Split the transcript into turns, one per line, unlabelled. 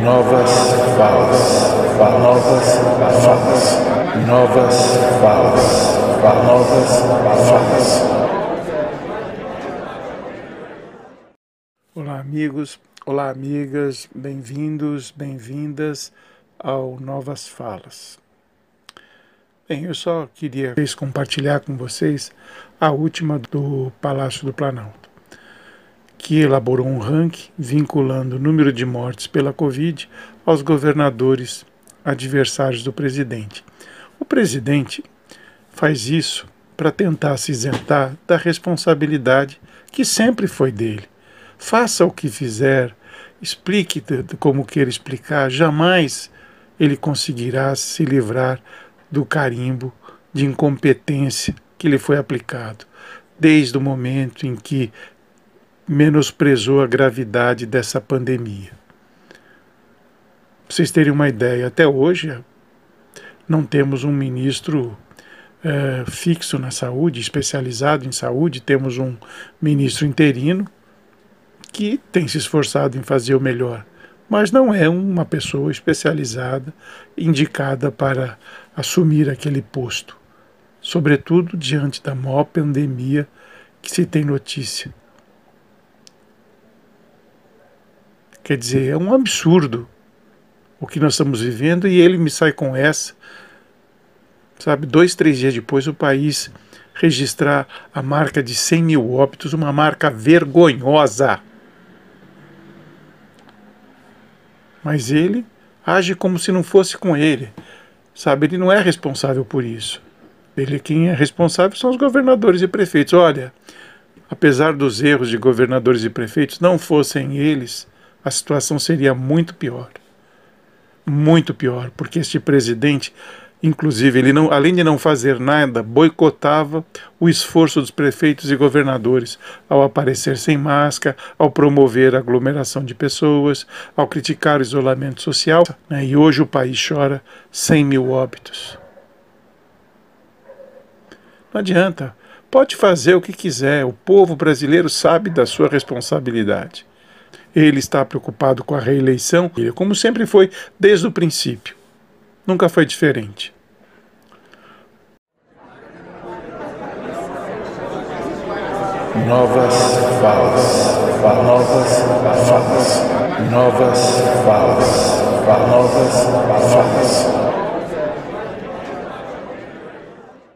novas falas, novas falas, novas falas, novas falas.
Olá, amigos, olá, amigas, bem-vindos, bem-vindas ao Novas Falas. Bem, eu só queria compartilhar com vocês a última do Palácio do Planalto que elaborou um ranking vinculando o número de mortes pela Covid aos governadores adversários do presidente. O presidente faz isso para tentar se isentar da responsabilidade que sempre foi dele. Faça o que fizer, explique como queira explicar, jamais ele conseguirá se livrar do carimbo de incompetência que lhe foi aplicado, desde o momento em que menosprezou a gravidade dessa pandemia. Pra vocês terem uma ideia, até hoje não temos um ministro é, fixo na saúde, especializado em saúde, temos um ministro interino que tem se esforçado em fazer o melhor, mas não é uma pessoa especializada, indicada para assumir aquele posto, sobretudo diante da maior pandemia que se tem notícia. Quer dizer, é um absurdo o que nós estamos vivendo e ele me sai com essa. Sabe, dois, três dias depois o país registrar a marca de 100 mil óbitos, uma marca vergonhosa. Mas ele age como se não fosse com ele. Sabe, ele não é responsável por isso. Ele quem é responsável são os governadores e prefeitos. Olha, apesar dos erros de governadores e prefeitos, não fossem eles, a situação seria muito pior. Muito pior, porque este presidente, inclusive, ele não, além de não fazer nada, boicotava o esforço dos prefeitos e governadores ao aparecer sem máscara, ao promover a aglomeração de pessoas, ao criticar o isolamento social. Né? E hoje o país chora 100 mil óbitos. Não adianta. Pode fazer o que quiser, o povo brasileiro sabe da sua responsabilidade. Ele está preocupado com a reeleição, como sempre foi desde o princípio. Nunca foi diferente.
Novas falas, novas falas, novas falas, novas falas.